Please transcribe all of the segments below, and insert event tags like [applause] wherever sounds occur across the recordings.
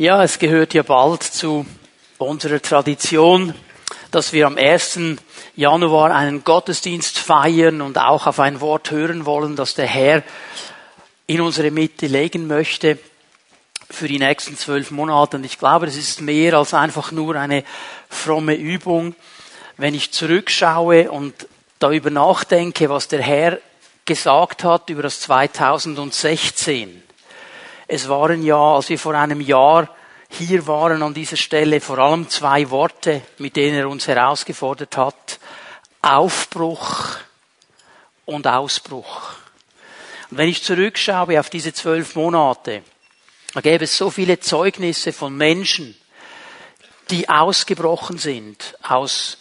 Ja, es gehört ja bald zu unserer Tradition, dass wir am 1. Januar einen Gottesdienst feiern und auch auf ein Wort hören wollen, das der Herr in unsere Mitte legen möchte für die nächsten zwölf Monate. Und ich glaube, das ist mehr als einfach nur eine fromme Übung. Wenn ich zurückschaue und darüber nachdenke, was der Herr gesagt hat über das 2016, es waren ja, als wir vor einem Jahr hier waren an dieser Stelle, vor allem zwei Worte, mit denen er uns herausgefordert hat. Aufbruch und Ausbruch. Und wenn ich zurückschaue auf diese zwölf Monate, da gäbe es so viele Zeugnisse von Menschen, die ausgebrochen sind aus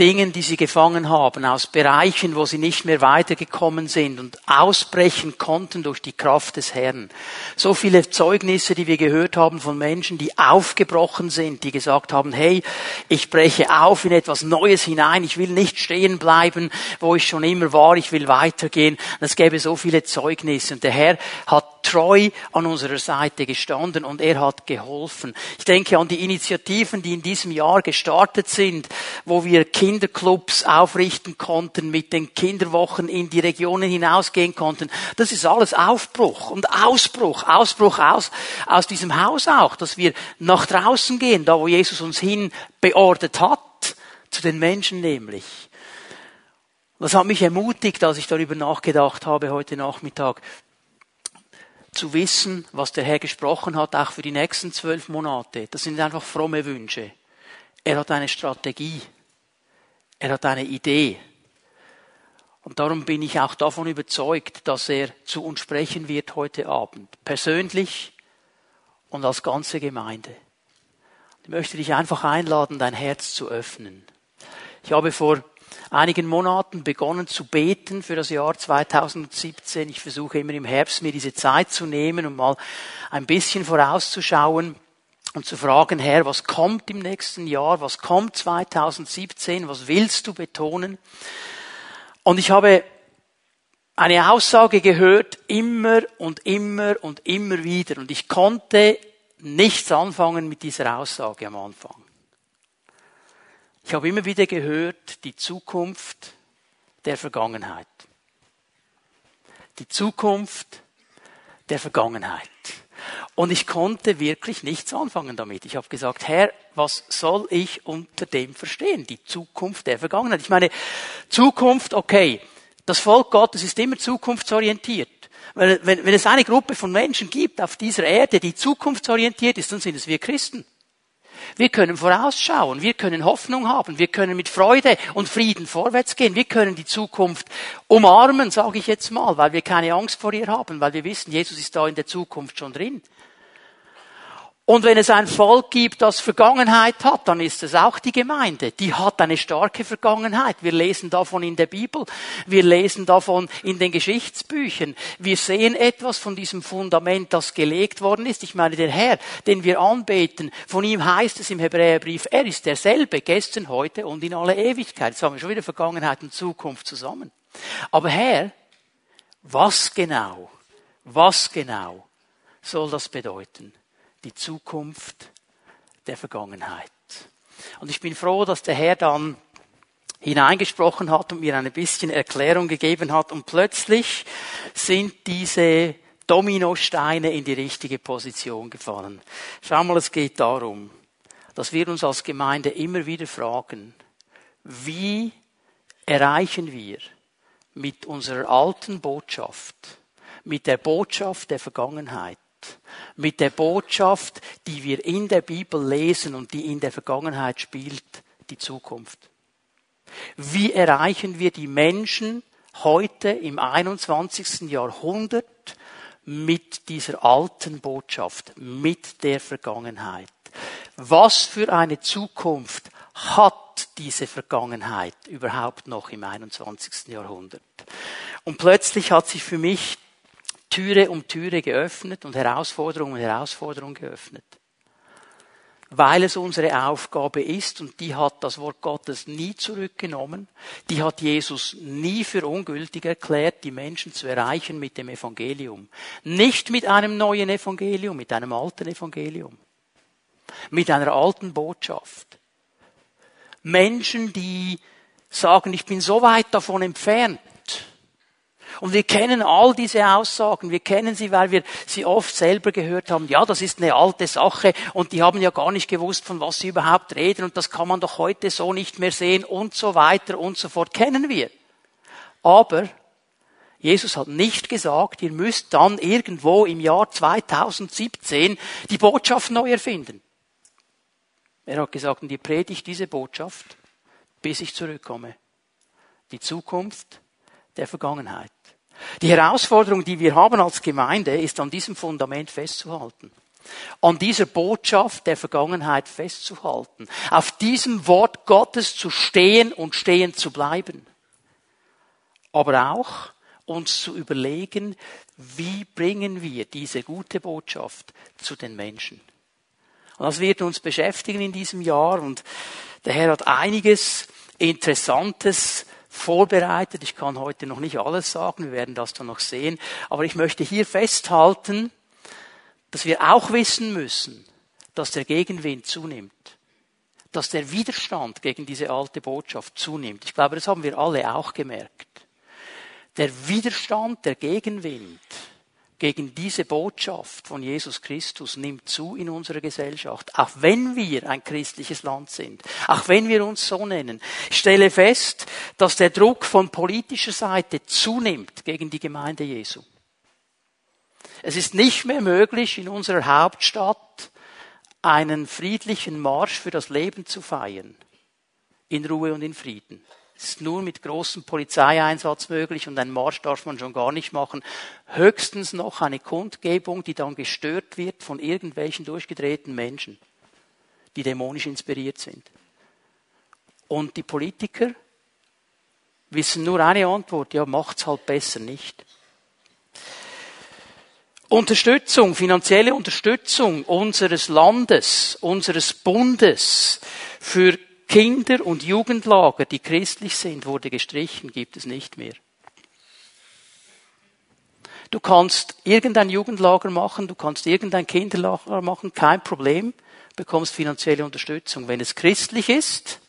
Dingen, die sie gefangen haben, aus Bereichen, wo sie nicht mehr weitergekommen sind und ausbrechen konnten durch die Kraft des Herrn. So viele Zeugnisse, die wir gehört haben von Menschen, die aufgebrochen sind, die gesagt haben, hey, ich breche auf in etwas Neues hinein, ich will nicht stehen bleiben, wo ich schon immer war, ich will weitergehen. Und es gäbe so viele Zeugnisse und der Herr hat treu an unserer Seite gestanden und er hat geholfen. Ich denke an die Initiativen, die in diesem Jahr gestartet sind, wo wir Kinderclubs aufrichten konnten, mit den Kinderwochen in die Regionen hinausgehen konnten. Das ist alles Aufbruch und Ausbruch, Ausbruch aus, aus diesem Haus auch, dass wir nach draußen gehen, da wo Jesus uns hin beordert hat, zu den Menschen nämlich. Das hat mich ermutigt, als ich darüber nachgedacht habe heute Nachmittag, zu wissen, was der Herr gesprochen hat, auch für die nächsten zwölf Monate. Das sind einfach fromme Wünsche. Er hat eine Strategie. Er hat eine Idee. Und darum bin ich auch davon überzeugt, dass er zu uns sprechen wird heute Abend. Persönlich und als ganze Gemeinde. Ich möchte dich einfach einladen, dein Herz zu öffnen. Ich habe vor einigen Monaten begonnen zu beten für das Jahr 2017. Ich versuche immer im Herbst mir diese Zeit zu nehmen, um mal ein bisschen vorauszuschauen und zu fragen, Herr, was kommt im nächsten Jahr? Was kommt 2017? Was willst du betonen? Und ich habe eine Aussage gehört, immer und immer und immer wieder. Und ich konnte nichts anfangen mit dieser Aussage am Anfang. Ich habe immer wieder gehört, die Zukunft der Vergangenheit. Die Zukunft der Vergangenheit. Und ich konnte wirklich nichts anfangen damit. Ich habe gesagt, Herr, was soll ich unter dem verstehen? Die Zukunft der Vergangenheit. Ich meine, Zukunft, okay, das Volk Gottes ist immer zukunftsorientiert. Wenn, wenn, wenn es eine Gruppe von Menschen gibt auf dieser Erde, die zukunftsorientiert ist, dann sind es wir Christen. Wir können vorausschauen, wir können Hoffnung haben, wir können mit Freude und Frieden vorwärts gehen, wir können die Zukunft umarmen, sage ich jetzt mal, weil wir keine Angst vor ihr haben, weil wir wissen, Jesus ist da in der Zukunft schon drin. Und wenn es ein Volk gibt, das Vergangenheit hat, dann ist es auch die Gemeinde. Die hat eine starke Vergangenheit. Wir lesen davon in der Bibel. Wir lesen davon in den Geschichtsbüchern. Wir sehen etwas von diesem Fundament, das gelegt worden ist. Ich meine, der Herr, den wir anbeten, von ihm heißt es im Hebräerbrief, er ist derselbe, gestern, heute und in aller Ewigkeit. Jetzt haben wir schon wieder Vergangenheit und Zukunft zusammen. Aber Herr, was genau, was genau soll das bedeuten? Die Zukunft der Vergangenheit. Und ich bin froh, dass der Herr dann hineingesprochen hat und mir ein bisschen Erklärung gegeben hat und plötzlich sind diese Dominosteine in die richtige Position gefallen. Schau mal, es geht darum, dass wir uns als Gemeinde immer wieder fragen, wie erreichen wir mit unserer alten Botschaft, mit der Botschaft der Vergangenheit, mit der Botschaft, die wir in der Bibel lesen und die in der Vergangenheit spielt, die Zukunft. Wie erreichen wir die Menschen heute im 21. Jahrhundert mit dieser alten Botschaft, mit der Vergangenheit? Was für eine Zukunft hat diese Vergangenheit überhaupt noch im 21. Jahrhundert? Und plötzlich hat sich für mich Türe um Türe geöffnet und Herausforderung um Herausforderung geöffnet. Weil es unsere Aufgabe ist, und die hat das Wort Gottes nie zurückgenommen, die hat Jesus nie für ungültig erklärt, die Menschen zu erreichen mit dem Evangelium. Nicht mit einem neuen Evangelium, mit einem alten Evangelium. mit einer alten Botschaft. Menschen, die sagen, ich bin so weit davon entfernt. Und wir kennen all diese Aussagen, wir kennen sie, weil wir sie oft selber gehört haben. Ja, das ist eine alte Sache und die haben ja gar nicht gewusst, von was sie überhaupt reden und das kann man doch heute so nicht mehr sehen und so weiter und so fort. Kennen wir. Aber Jesus hat nicht gesagt, ihr müsst dann irgendwo im Jahr 2017 die Botschaft neu erfinden. Er hat gesagt, und ihr predigt diese Botschaft, bis ich zurückkomme. Die Zukunft der Vergangenheit. Die Herausforderung, die wir haben als Gemeinde, ist an diesem Fundament festzuhalten. An dieser Botschaft der Vergangenheit festzuhalten. Auf diesem Wort Gottes zu stehen und stehen zu bleiben. Aber auch uns zu überlegen, wie bringen wir diese gute Botschaft zu den Menschen. Und das wird uns beschäftigen in diesem Jahr und der Herr hat einiges Interessantes vorbereitet. Ich kann heute noch nicht alles sagen, wir werden das dann noch sehen. Aber ich möchte hier festhalten, dass wir auch wissen müssen, dass der Gegenwind zunimmt. Dass der Widerstand gegen diese alte Botschaft zunimmt. Ich glaube, das haben wir alle auch gemerkt. Der Widerstand, der Gegenwind gegen diese Botschaft von Jesus Christus nimmt zu in unserer Gesellschaft, auch wenn wir ein christliches Land sind, auch wenn wir uns so nennen. Ich stelle fest, dass der Druck von politischer Seite zunimmt gegen die Gemeinde Jesu. Es ist nicht mehr möglich, in unserer Hauptstadt einen friedlichen Marsch für das Leben zu feiern, in Ruhe und in Frieden ist nur mit großem Polizeieinsatz möglich und einen Marsch darf man schon gar nicht machen. Höchstens noch eine Kundgebung, die dann gestört wird von irgendwelchen durchgedrehten Menschen, die dämonisch inspiriert sind. Und die Politiker wissen nur eine Antwort, ja, macht's halt besser nicht. Unterstützung, finanzielle Unterstützung unseres Landes, unseres Bundes für Kinder- und Jugendlager, die christlich sind, wurde gestrichen, gibt es nicht mehr. Du kannst irgendein Jugendlager machen, du kannst irgendein Kinderlager machen, kein Problem, bekommst finanzielle Unterstützung. Wenn es christlich ist,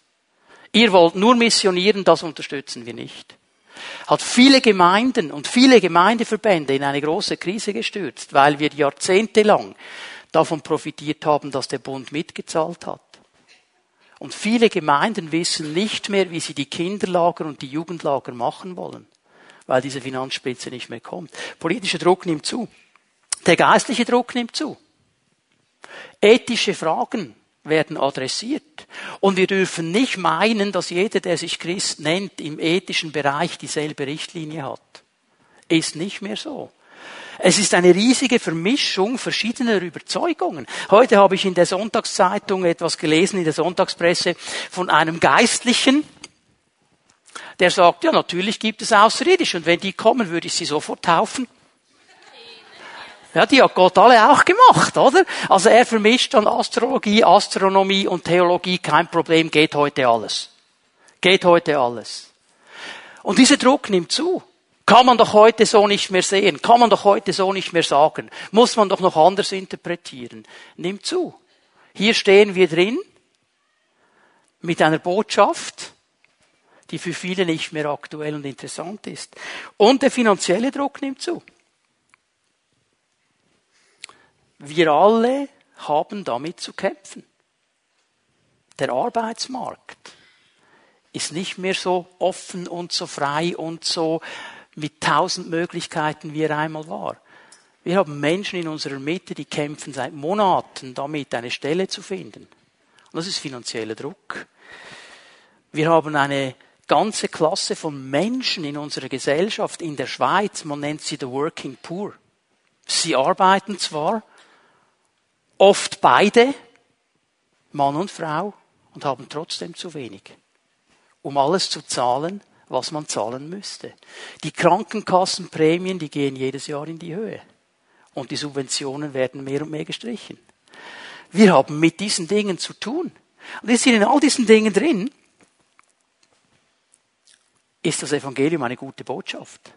ihr wollt nur missionieren, das unterstützen wir nicht. Hat viele Gemeinden und viele Gemeindeverbände in eine große Krise gestürzt, weil wir jahrzehntelang davon profitiert haben, dass der Bund mitgezahlt hat. Und viele Gemeinden wissen nicht mehr, wie sie die Kinderlager und die Jugendlager machen wollen, weil diese Finanzspitze nicht mehr kommt. Politischer Druck nimmt zu. Der geistliche Druck nimmt zu. Ethische Fragen werden adressiert. Und wir dürfen nicht meinen, dass jeder, der sich Christ nennt, im ethischen Bereich dieselbe Richtlinie hat. Ist nicht mehr so. Es ist eine riesige Vermischung verschiedener Überzeugungen. Heute habe ich in der Sonntagszeitung etwas gelesen, in der Sonntagspresse, von einem Geistlichen, der sagt, ja, natürlich gibt es Außerirdische und wenn die kommen, würde ich sie sofort taufen. Ja, die hat Gott alle auch gemacht, oder? Also er vermischt dann Astrologie, Astronomie und Theologie, kein Problem, geht heute alles. Geht heute alles. Und dieser Druck nimmt zu. Kann man doch heute so nicht mehr sehen, kann man doch heute so nicht mehr sagen, muss man doch noch anders interpretieren. Nimm zu. Hier stehen wir drin mit einer Botschaft, die für viele nicht mehr aktuell und interessant ist. Und der finanzielle Druck nimmt zu. Wir alle haben damit zu kämpfen. Der Arbeitsmarkt ist nicht mehr so offen und so frei und so mit tausend Möglichkeiten, wie er einmal war. Wir haben Menschen in unserer Mitte, die kämpfen seit Monaten damit, eine Stelle zu finden. Und das ist finanzieller Druck. Wir haben eine ganze Klasse von Menschen in unserer Gesellschaft in der Schweiz, man nennt sie the working poor. Sie arbeiten zwar, oft beide, Mann und Frau, und haben trotzdem zu wenig, um alles zu zahlen, was man zahlen müsste. Die Krankenkassenprämien, die gehen jedes Jahr in die Höhe. Und die Subventionen werden mehr und mehr gestrichen. Wir haben mit diesen Dingen zu tun. Und wir sind in all diesen Dingen drin. Ist das Evangelium eine gute Botschaft?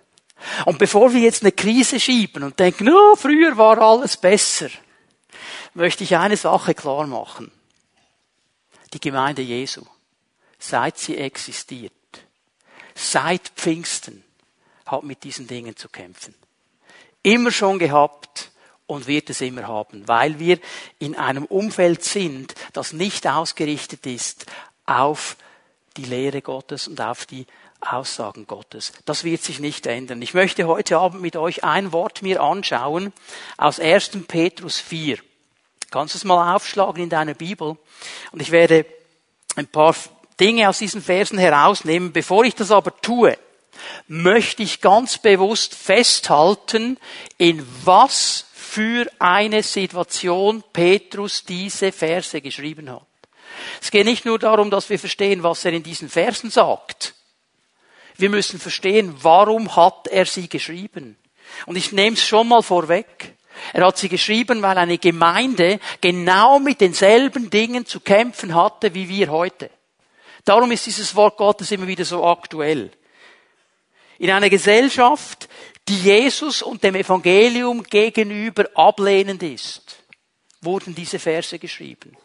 Und bevor wir jetzt eine Krise schieben und denken, oh, früher war alles besser, möchte ich eine Sache klar machen. Die Gemeinde Jesu, seit sie existiert, seit Pfingsten, hat mit diesen Dingen zu kämpfen. Immer schon gehabt und wird es immer haben, weil wir in einem Umfeld sind, das nicht ausgerichtet ist auf die Lehre Gottes und auf die Aussagen Gottes. Das wird sich nicht ändern. Ich möchte heute Abend mit euch ein Wort mir anschauen aus 1. Petrus 4. Kannst du es mal aufschlagen in deiner Bibel? Und ich werde ein paar Dinge aus diesen Versen herausnehmen. Bevor ich das aber tue, möchte ich ganz bewusst festhalten, in was für eine Situation Petrus diese Verse geschrieben hat. Es geht nicht nur darum, dass wir verstehen, was er in diesen Versen sagt. Wir müssen verstehen, warum hat er sie geschrieben. Und ich nehme es schon mal vorweg. Er hat sie geschrieben, weil eine Gemeinde genau mit denselben Dingen zu kämpfen hatte wie wir heute. Darum ist dieses Wort Gottes immer wieder so aktuell. In einer Gesellschaft, die Jesus und dem Evangelium gegenüber ablehnend ist, wurden diese Verse geschrieben.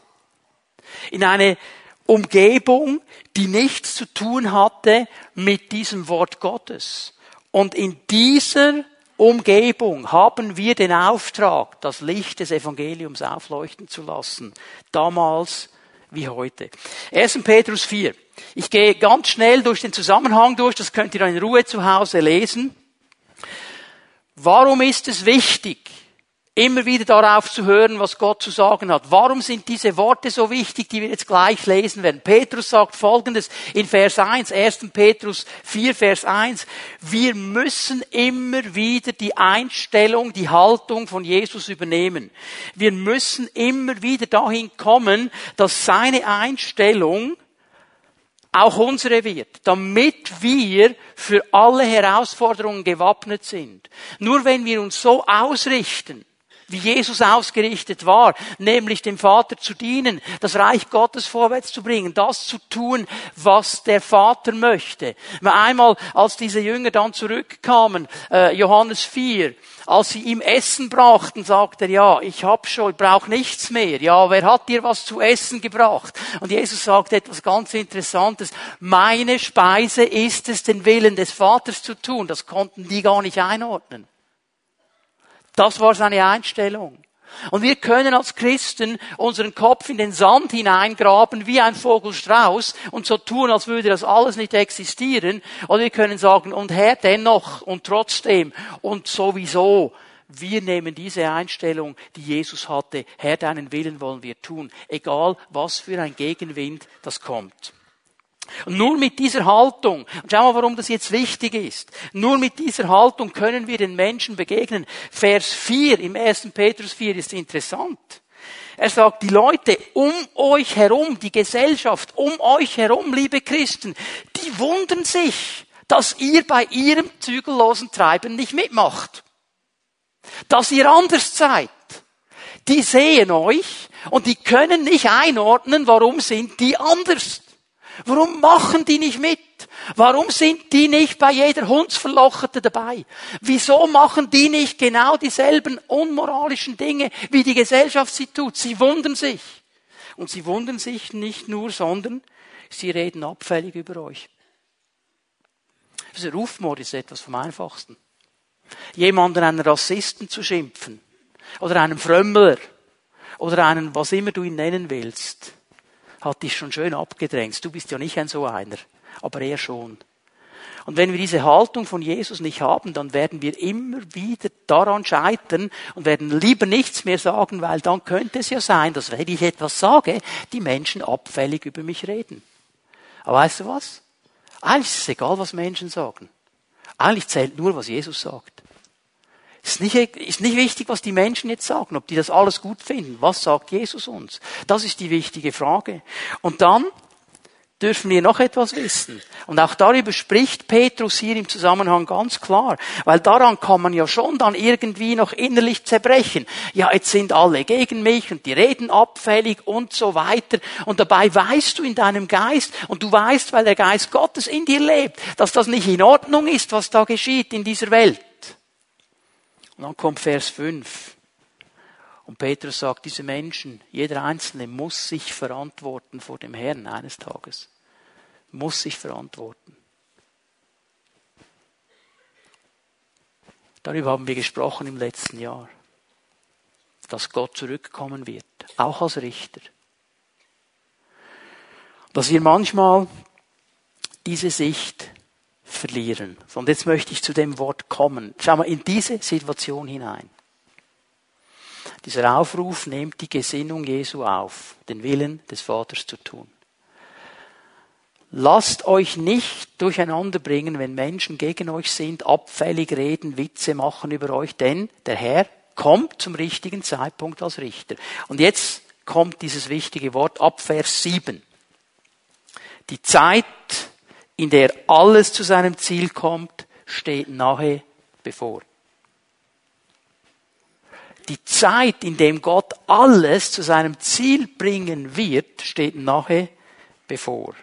In eine Umgebung, die nichts zu tun hatte mit diesem Wort Gottes. Und in dieser Umgebung haben wir den Auftrag, das Licht des Evangeliums aufleuchten zu lassen. Damals wie heute. 1. Petrus 4. Ich gehe ganz schnell durch den Zusammenhang durch, das könnt ihr dann in Ruhe zu Hause lesen. Warum ist es wichtig, immer wieder darauf zu hören, was Gott zu sagen hat. Warum sind diese Worte so wichtig, die wir jetzt gleich lesen werden? Petrus sagt Folgendes in Vers 1, 1. Petrus 4, Vers 1. Wir müssen immer wieder die Einstellung, die Haltung von Jesus übernehmen. Wir müssen immer wieder dahin kommen, dass seine Einstellung auch unsere wird, damit wir für alle Herausforderungen gewappnet sind. Nur wenn wir uns so ausrichten, wie Jesus ausgerichtet war, nämlich dem Vater zu dienen, das Reich Gottes vorwärts zu bringen, das zu tun, was der Vater möchte. Einmal, als diese Jünger dann zurückkamen, äh, Johannes 4, als sie ihm Essen brachten, sagt er, ja, ich hab schon, ich brauche nichts mehr. Ja, wer hat dir was zu essen gebracht? Und Jesus sagt etwas ganz Interessantes. Meine Speise ist es, den Willen des Vaters zu tun. Das konnten die gar nicht einordnen. Das war seine Einstellung. Und wir können als Christen unseren Kopf in den Sand hineingraben wie ein Vogelstrauß und so tun, als würde das alles nicht existieren. Oder wir können sagen, und Herr, dennoch und trotzdem und sowieso. Wir nehmen diese Einstellung, die Jesus hatte. Herr, deinen Willen wollen wir tun. Egal, was für ein Gegenwind das kommt. Und nur mit dieser Haltung, schau mal, warum das jetzt wichtig ist, nur mit dieser Haltung können wir den Menschen begegnen. Vers 4 im 1. Petrus 4 ist interessant. Er sagt, die Leute um euch herum, die Gesellschaft um euch herum, liebe Christen, die wundern sich, dass ihr bei ihrem zügellosen Treiben nicht mitmacht. Dass ihr anders seid. Die sehen euch und die können nicht einordnen, warum sind die anders. Warum machen die nicht mit? Warum sind die nicht bei jeder Hundsverlochete dabei? Wieso machen die nicht genau dieselben unmoralischen Dinge, wie die Gesellschaft sie tut? Sie wundern sich. Und sie wundern sich nicht nur, sondern sie reden abfällig über euch. Also Rufmord ist etwas vom Einfachsten. Jemanden einen Rassisten zu schimpfen oder einen Frömmler oder einen, was immer du ihn nennen willst hat dich schon schön abgedrängt. Du bist ja nicht ein so einer, aber er schon. Und wenn wir diese Haltung von Jesus nicht haben, dann werden wir immer wieder daran scheitern und werden lieber nichts mehr sagen, weil dann könnte es ja sein, dass wenn ich etwas sage, die Menschen abfällig über mich reden. Aber weißt du was? Eigentlich ist es egal, was Menschen sagen. Eigentlich zählt nur, was Jesus sagt. Ist nicht, ist nicht wichtig, was die Menschen jetzt sagen, ob die das alles gut finden. Was sagt Jesus uns? Das ist die wichtige Frage. Und dann dürfen wir noch etwas wissen. Und auch darüber spricht Petrus hier im Zusammenhang ganz klar. Weil daran kann man ja schon dann irgendwie noch innerlich zerbrechen. Ja, jetzt sind alle gegen mich und die reden abfällig und so weiter. Und dabei weißt du in deinem Geist und du weißt, weil der Geist Gottes in dir lebt, dass das nicht in Ordnung ist, was da geschieht in dieser Welt. Und dann kommt Vers 5. Und Petrus sagt, diese Menschen, jeder Einzelne muss sich verantworten vor dem Herrn eines Tages. Muss sich verantworten. Darüber haben wir gesprochen im letzten Jahr, dass Gott zurückkommen wird, auch als Richter. Dass wir manchmal diese Sicht verlieren. Und jetzt möchte ich zu dem Wort kommen. Schau mal in diese Situation hinein. Dieser Aufruf nimmt die Gesinnung Jesu auf, den Willen des Vaters zu tun. Lasst euch nicht durcheinander bringen, wenn Menschen gegen euch sind, abfällig reden, Witze machen über euch, denn der Herr kommt zum richtigen Zeitpunkt als Richter. Und jetzt kommt dieses wichtige Wort ab Vers 7. Die Zeit, in der alles zu seinem Ziel kommt, steht nahe bevor. Die Zeit, in dem Gott alles zu seinem Ziel bringen wird, steht nahe bevor.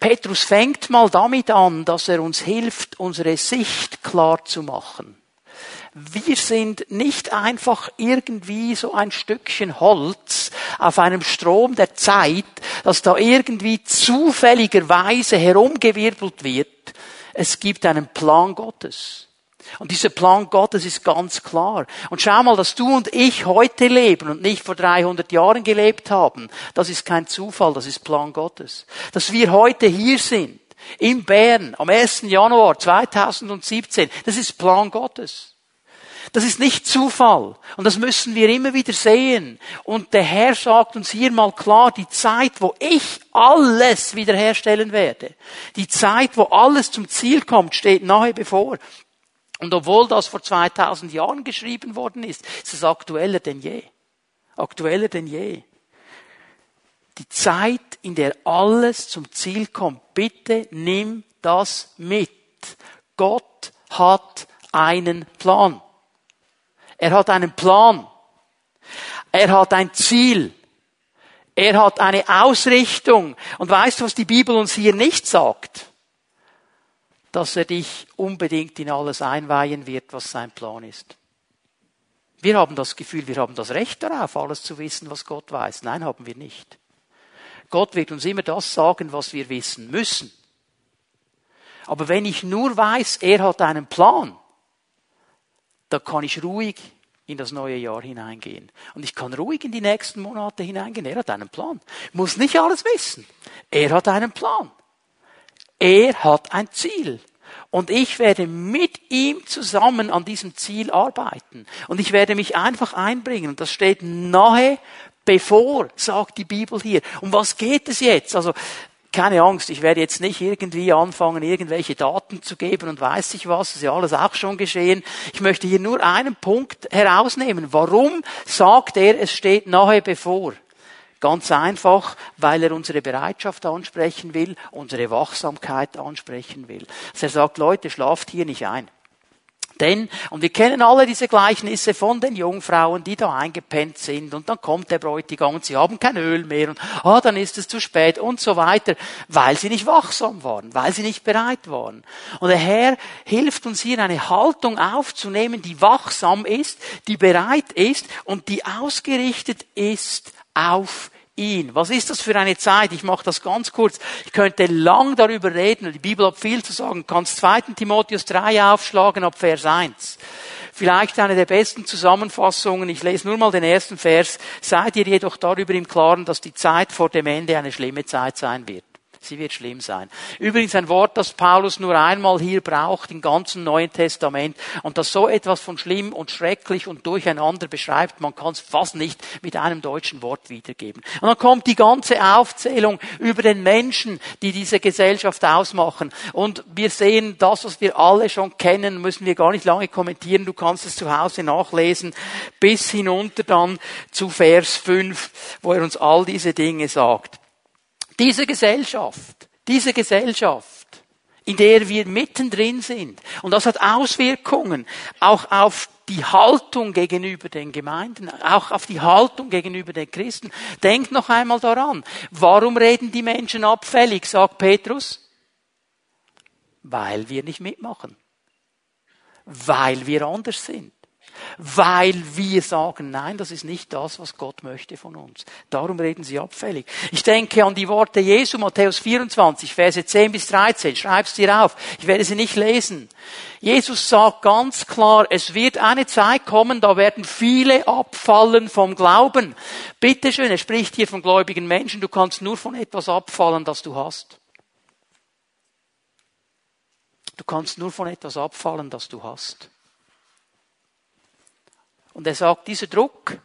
Petrus fängt mal damit an, dass er uns hilft, unsere Sicht klar zu machen. Wir sind nicht einfach irgendwie so ein Stückchen Holz auf einem Strom der Zeit, das da irgendwie zufälligerweise herumgewirbelt wird. Es gibt einen Plan Gottes. Und dieser Plan Gottes ist ganz klar. Und schau mal, dass du und ich heute leben und nicht vor 300 Jahren gelebt haben, das ist kein Zufall, das ist Plan Gottes. Dass wir heute hier sind, in Bern, am 1. Januar 2017, das ist Plan Gottes. Das ist nicht Zufall. Und das müssen wir immer wieder sehen. Und der Herr sagt uns hier mal klar, die Zeit, wo ich alles wiederherstellen werde, die Zeit, wo alles zum Ziel kommt, steht nahe bevor. Und obwohl das vor 2000 Jahren geschrieben worden ist, ist es aktueller denn je. Aktueller denn je. Die Zeit, in der alles zum Ziel kommt, bitte nimm das mit. Gott hat einen Plan. Er hat einen Plan. Er hat ein Ziel. Er hat eine Ausrichtung. Und weißt du, was die Bibel uns hier nicht sagt? dass er dich unbedingt in alles einweihen wird, was sein Plan ist. Wir haben das Gefühl, wir haben das Recht darauf, alles zu wissen, was Gott weiß. Nein, haben wir nicht. Gott wird uns immer das sagen, was wir wissen müssen. Aber wenn ich nur weiß, er hat einen Plan, da kann ich ruhig in das neue Jahr hineingehen. Und ich kann ruhig in die nächsten Monate hineingehen. Er hat einen Plan. Ich muss nicht alles wissen. Er hat einen Plan. Er hat ein Ziel. Und ich werde mit ihm zusammen an diesem Ziel arbeiten. Und ich werde mich einfach einbringen. Und das steht nahe bevor, sagt die Bibel hier. Um was geht es jetzt? Also, keine Angst, ich werde jetzt nicht irgendwie anfangen, irgendwelche Daten zu geben und weiß ich was, das ist ja alles auch schon geschehen. Ich möchte hier nur einen Punkt herausnehmen. Warum sagt er, es steht nahe bevor? Ganz einfach, weil er unsere Bereitschaft ansprechen will, unsere Wachsamkeit ansprechen will. Also er sagt, Leute, schlaft hier nicht ein. Denn, und wir kennen alle diese Gleichnisse von den Jungfrauen, die da eingepennt sind und dann kommt der Bräutigam und sie haben kein Öl mehr und ah, dann ist es zu spät und so weiter, weil sie nicht wachsam waren, weil sie nicht bereit waren. Und der Herr hilft uns hier eine Haltung aufzunehmen, die wachsam ist, die bereit ist und die ausgerichtet ist auf ihn. Was ist das für eine Zeit? Ich mache das ganz kurz. Ich könnte lang darüber reden. Die Bibel hat viel zu sagen. Kannst 2. Timotheus 3 aufschlagen ab Vers 1. Vielleicht eine der besten Zusammenfassungen. Ich lese nur mal den ersten Vers. Seid ihr jedoch darüber im Klaren, dass die Zeit vor dem Ende eine schlimme Zeit sein wird. Sie wird schlimm sein. Übrigens ein Wort, das Paulus nur einmal hier braucht im ganzen Neuen Testament und das so etwas von schlimm und schrecklich und durcheinander beschreibt, man kann es fast nicht mit einem deutschen Wort wiedergeben. Und dann kommt die ganze Aufzählung über den Menschen, die diese Gesellschaft ausmachen. Und wir sehen das, was wir alle schon kennen, müssen wir gar nicht lange kommentieren. Du kannst es zu Hause nachlesen, bis hinunter dann zu Vers 5, wo er uns all diese Dinge sagt. Diese Gesellschaft, diese Gesellschaft, in der wir mittendrin sind, und das hat Auswirkungen auch auf die Haltung gegenüber den Gemeinden, auch auf die Haltung gegenüber den Christen. Denkt noch einmal daran, warum reden die Menschen abfällig, sagt Petrus? Weil wir nicht mitmachen. Weil wir anders sind weil wir sagen, nein, das ist nicht das, was Gott möchte von uns. Darum reden sie abfällig. Ich denke an die Worte Jesu, Matthäus 24, Verse 10 bis 13. Schreib's dir auf. Ich werde sie nicht lesen. Jesus sagt ganz klar, es wird eine Zeit kommen, da werden viele abfallen vom Glauben. Bitteschön, er spricht hier von gläubigen Menschen. Du kannst nur von etwas abfallen, das du hast. Du kannst nur von etwas abfallen, das du hast. Und er sagt, dieser Druck,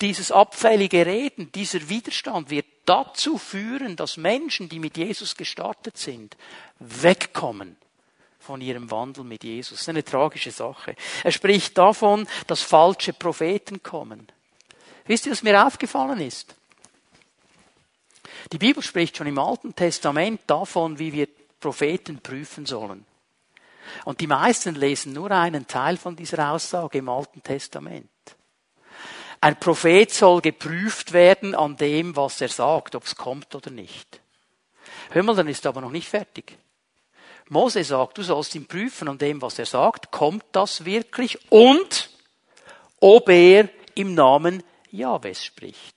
dieses abfällige Reden, dieser Widerstand wird dazu führen, dass Menschen, die mit Jesus gestartet sind, wegkommen von ihrem Wandel mit Jesus. Das ist eine tragische Sache. Er spricht davon, dass falsche Propheten kommen. Wisst ihr, was mir aufgefallen ist? Die Bibel spricht schon im Alten Testament davon, wie wir Propheten prüfen sollen. Und die meisten lesen nur einen Teil von dieser Aussage im Alten Testament. Ein Prophet soll geprüft werden an dem, was er sagt, ob es kommt oder nicht. Hör mal, dann ist er aber noch nicht fertig. Mose sagt, du sollst ihn prüfen an dem, was er sagt, kommt das wirklich und ob er im Namen Jahwes spricht.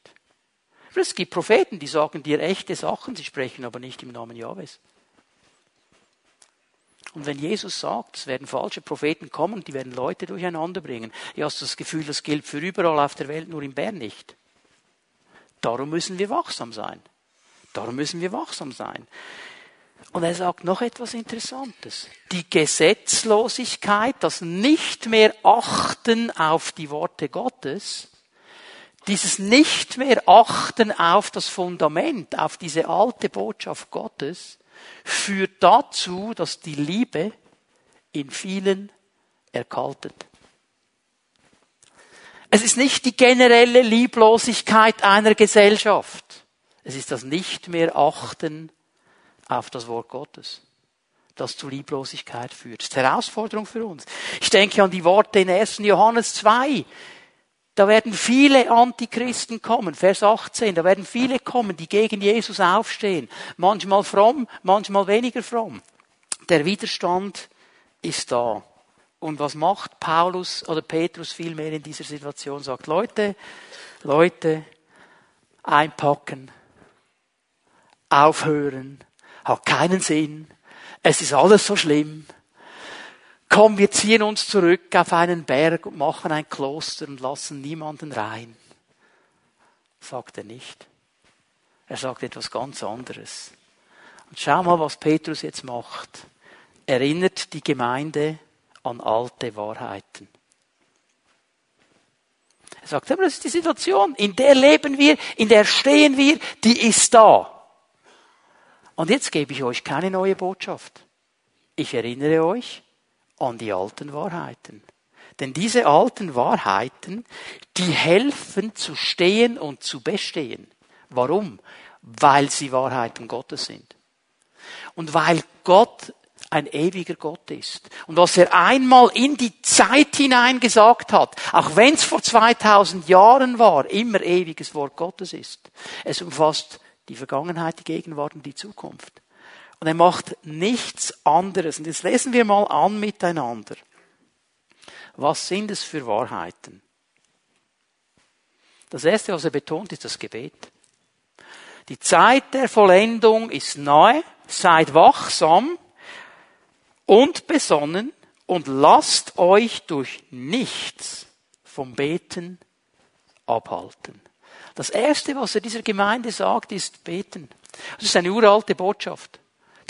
Es gibt Propheten, die sagen dir echte Sachen, sie sprechen aber nicht im Namen Jahwes. Und wenn Jesus sagt, es werden falsche Propheten kommen, die werden Leute durcheinander bringen, ja, hast du das Gefühl, das gilt für überall auf der Welt, nur in Bern nicht. Darum müssen wir wachsam sein. Darum müssen wir wachsam sein. Und er sagt noch etwas Interessantes. Die Gesetzlosigkeit, das nicht mehr achten auf die Worte Gottes, dieses nicht mehr achten auf das Fundament, auf diese alte Botschaft Gottes, führt dazu, dass die Liebe in vielen erkaltet. Es ist nicht die generelle Lieblosigkeit einer Gesellschaft. Es ist das nicht mehr Achten auf das Wort Gottes, das zu Lieblosigkeit führt. Das ist Herausforderung für uns. Ich denke an die Worte in 1. Johannes 2. Da werden viele Antichristen kommen, Vers 18, da werden viele kommen, die gegen Jesus aufstehen. Manchmal fromm, manchmal weniger fromm. Der Widerstand ist da. Und was macht Paulus oder Petrus vielmehr in dieser Situation? Sagt, Leute, Leute, einpacken, aufhören, hat keinen Sinn, es ist alles so schlimm, komm, wir ziehen uns zurück auf einen Berg und machen ein Kloster und lassen niemanden rein. Sagt er nicht. Er sagt etwas ganz anderes. Und schau mal, was Petrus jetzt macht. Erinnert die Gemeinde an alte Wahrheiten. Er sagt, aber das ist die Situation, in der leben wir, in der stehen wir, die ist da. Und jetzt gebe ich euch keine neue Botschaft. Ich erinnere euch an die alten Wahrheiten. Denn diese alten Wahrheiten, die helfen zu stehen und zu bestehen. Warum? Weil sie Wahrheiten Gottes sind. Und weil Gott ein ewiger Gott ist. Und was er einmal in die Zeit hinein gesagt hat, auch wenn es vor 2000 Jahren war, immer ewiges Wort Gottes ist. Es umfasst die Vergangenheit, die Gegenwart und die Zukunft. Und er macht nichts anderes. Und jetzt lesen wir mal an miteinander. Was sind es für Wahrheiten? Das erste, was er betont, ist das Gebet. Die Zeit der Vollendung ist nahe. Seid wachsam und besonnen und lasst euch durch nichts vom Beten abhalten. Das erste, was er dieser Gemeinde sagt, ist beten. Das ist eine uralte Botschaft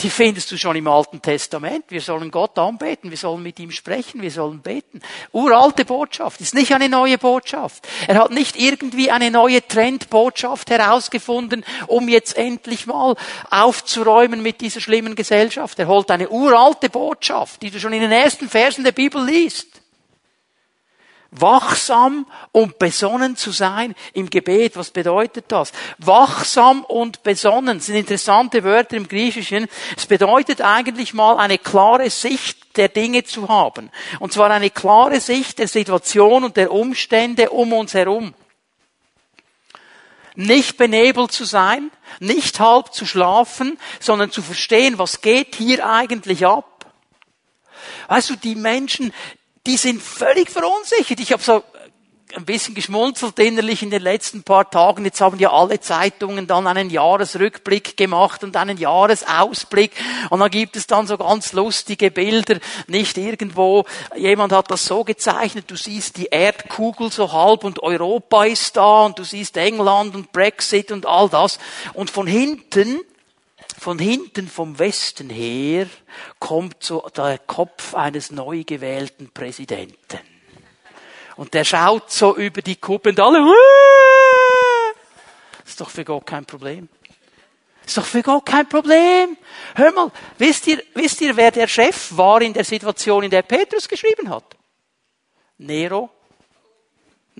die findest du schon im Alten Testament. Wir sollen Gott anbeten, wir sollen mit ihm sprechen, wir sollen beten. Uralte Botschaft, ist nicht eine neue Botschaft. Er hat nicht irgendwie eine neue Trendbotschaft herausgefunden, um jetzt endlich mal aufzuräumen mit dieser schlimmen Gesellschaft. Er holt eine uralte Botschaft, die du schon in den ersten Versen der Bibel liest wachsam und besonnen zu sein im Gebet. Was bedeutet das? Wachsam und besonnen sind interessante Wörter im Griechischen. Es bedeutet eigentlich mal eine klare Sicht der Dinge zu haben. Und zwar eine klare Sicht der Situation und der Umstände um uns herum. Nicht benebelt zu sein, nicht halb zu schlafen, sondern zu verstehen, was geht hier eigentlich ab. Weißt du, die Menschen, die sind völlig verunsichert. Ich habe so ein bisschen geschmunzelt innerlich in den letzten paar Tagen. Jetzt haben ja alle Zeitungen dann einen Jahresrückblick gemacht und einen Jahresausblick. Und dann gibt es dann so ganz lustige Bilder. Nicht irgendwo, jemand hat das so gezeichnet, du siehst die Erdkugel so halb und Europa ist da und du siehst England und Brexit und all das. Und von hinten von hinten vom Westen her kommt so der Kopf eines neu gewählten Präsidenten. Und der schaut so über die Kuppe und alle, das ist doch für Gott kein Problem. Ist doch für Gott kein Problem. Hör mal, wisst ihr, wisst ihr, wer der Chef war in der Situation, in der Petrus geschrieben hat? Nero.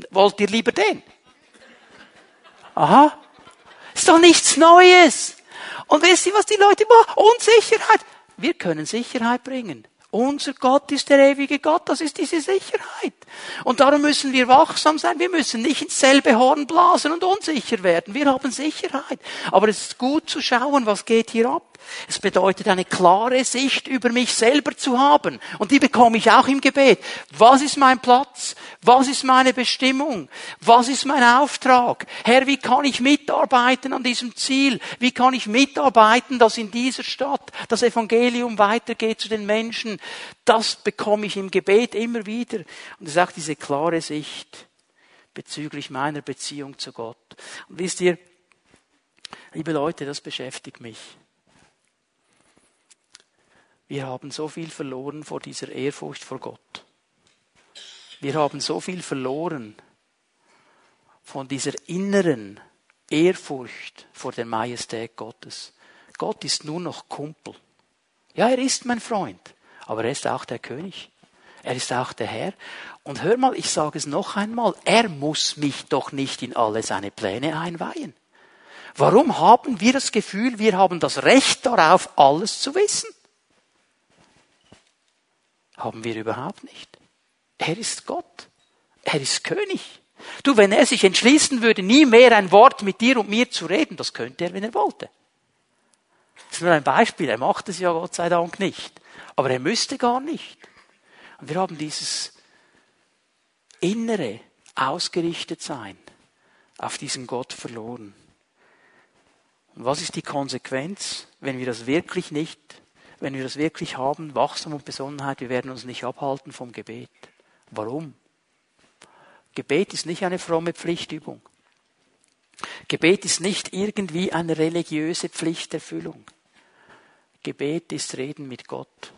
Wollt ihr lieber den? Aha. Ist doch nichts Neues. Und wisst ihr, was die Leute machen? Unsicherheit. Wir können Sicherheit bringen. Unser Gott ist der ewige Gott, das ist diese Sicherheit. Und darum müssen wir wachsam sein. Wir müssen nicht ins selbe Horn blasen und unsicher werden. Wir haben Sicherheit. Aber es ist gut zu schauen, was geht hier ab. Es bedeutet eine klare Sicht über mich selber zu haben. Und die bekomme ich auch im Gebet. Was ist mein Platz? Was ist meine Bestimmung? Was ist mein Auftrag? Herr, wie kann ich mitarbeiten an diesem Ziel? Wie kann ich mitarbeiten, dass in dieser Stadt das Evangelium weitergeht zu den Menschen? Das bekomme ich im Gebet immer wieder. Und es ist auch diese klare Sicht bezüglich meiner Beziehung zu Gott. Und wisst ihr, liebe Leute, das beschäftigt mich. Wir haben so viel verloren vor dieser Ehrfurcht vor Gott. Wir haben so viel verloren von dieser inneren Ehrfurcht vor der Majestät Gottes. Gott ist nur noch Kumpel. Ja, er ist mein Freund, aber er ist auch der König. Er ist auch der Herr. Und hör mal, ich sage es noch einmal, er muss mich doch nicht in alle seine Pläne einweihen. Warum haben wir das Gefühl, wir haben das Recht darauf, alles zu wissen? Haben wir überhaupt nicht. Er ist Gott. Er ist König. Du, wenn er sich entschließen würde, nie mehr ein Wort mit dir und mir zu reden, das könnte er, wenn er wollte. Das ist nur ein Beispiel. Er macht es ja Gott sei Dank nicht. Aber er müsste gar nicht. Und wir haben dieses innere ausgerichtet sein auf diesen Gott verloren. Und was ist die Konsequenz, wenn wir das wirklich nicht wenn wir das wirklich haben, Wachstum und Besonnenheit, wir werden uns nicht abhalten vom Gebet. Warum? Gebet ist nicht eine fromme Pflichtübung. Gebet ist nicht irgendwie eine religiöse Pflichterfüllung. Gebet ist Reden mit Gott,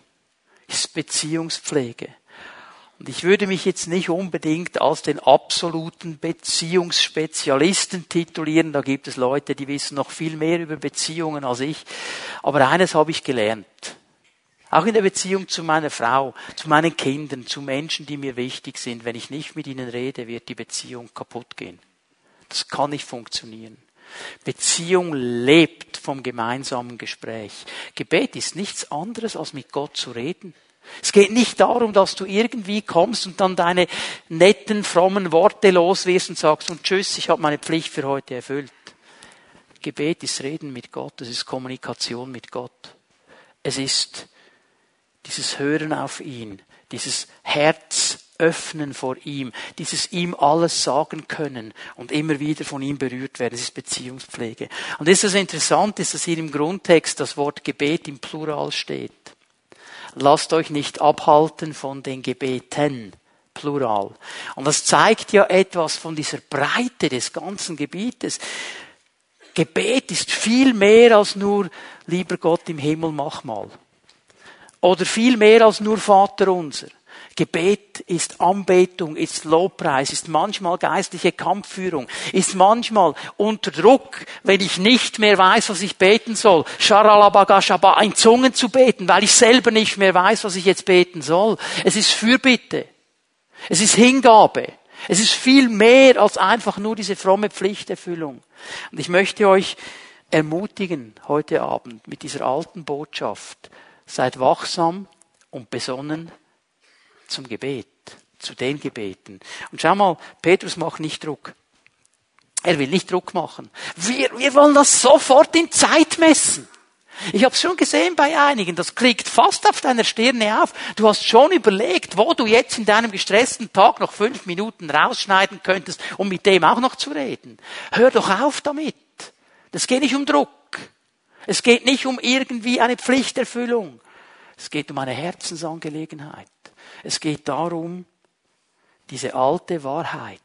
ist Beziehungspflege. Und ich würde mich jetzt nicht unbedingt als den absoluten Beziehungsspezialisten titulieren. Da gibt es Leute, die wissen noch viel mehr über Beziehungen als ich. Aber eines habe ich gelernt. Auch in der Beziehung zu meiner Frau, zu meinen Kindern, zu Menschen, die mir wichtig sind. Wenn ich nicht mit ihnen rede, wird die Beziehung kaputt gehen. Das kann nicht funktionieren. Beziehung lebt vom gemeinsamen Gespräch. Gebet ist nichts anderes, als mit Gott zu reden. Es geht nicht darum, dass du irgendwie kommst und dann deine netten, frommen Worte los wirst und sagst, und tschüss, ich habe meine Pflicht für heute erfüllt. Gebet ist Reden mit Gott, es ist Kommunikation mit Gott. Es ist dieses Hören auf ihn, dieses Herz öffnen vor ihm, dieses ihm alles sagen können und immer wieder von ihm berührt werden. Es ist Beziehungspflege. Und ist das interessant, ist, dass hier im Grundtext das Wort Gebet im Plural steht lasst euch nicht abhalten von den Gebeten. Plural. Und das zeigt ja etwas von dieser Breite des ganzen Gebietes. Gebet ist viel mehr als nur, lieber Gott im Himmel, mach mal. Oder viel mehr als nur Vater unser. Gebet ist Anbetung, ist Lobpreis, ist manchmal geistliche Kampfführung, ist manchmal unter Druck, wenn ich nicht mehr weiß, was ich beten soll, Sharalabagashaba, in Zungen zu beten, weil ich selber nicht mehr weiß, was ich jetzt beten soll. Es ist Fürbitte. Es ist Hingabe. Es ist viel mehr als einfach nur diese fromme Pflichterfüllung. Und ich möchte euch ermutigen heute Abend mit dieser alten Botschaft. Seid wachsam und besonnen zum Gebet, zu den Gebeten. Und schau mal, Petrus macht nicht Druck. Er will nicht Druck machen. Wir, wir wollen das sofort in Zeit messen. Ich habe schon gesehen bei einigen, das kriegt fast auf deiner Stirne auf. Du hast schon überlegt, wo du jetzt in deinem gestressten Tag noch fünf Minuten rausschneiden könntest, um mit dem auch noch zu reden. Hör doch auf damit. Das geht nicht um Druck. Es geht nicht um irgendwie eine Pflichterfüllung. Es geht um eine Herzensangelegenheit. Es geht darum, diese alte Wahrheit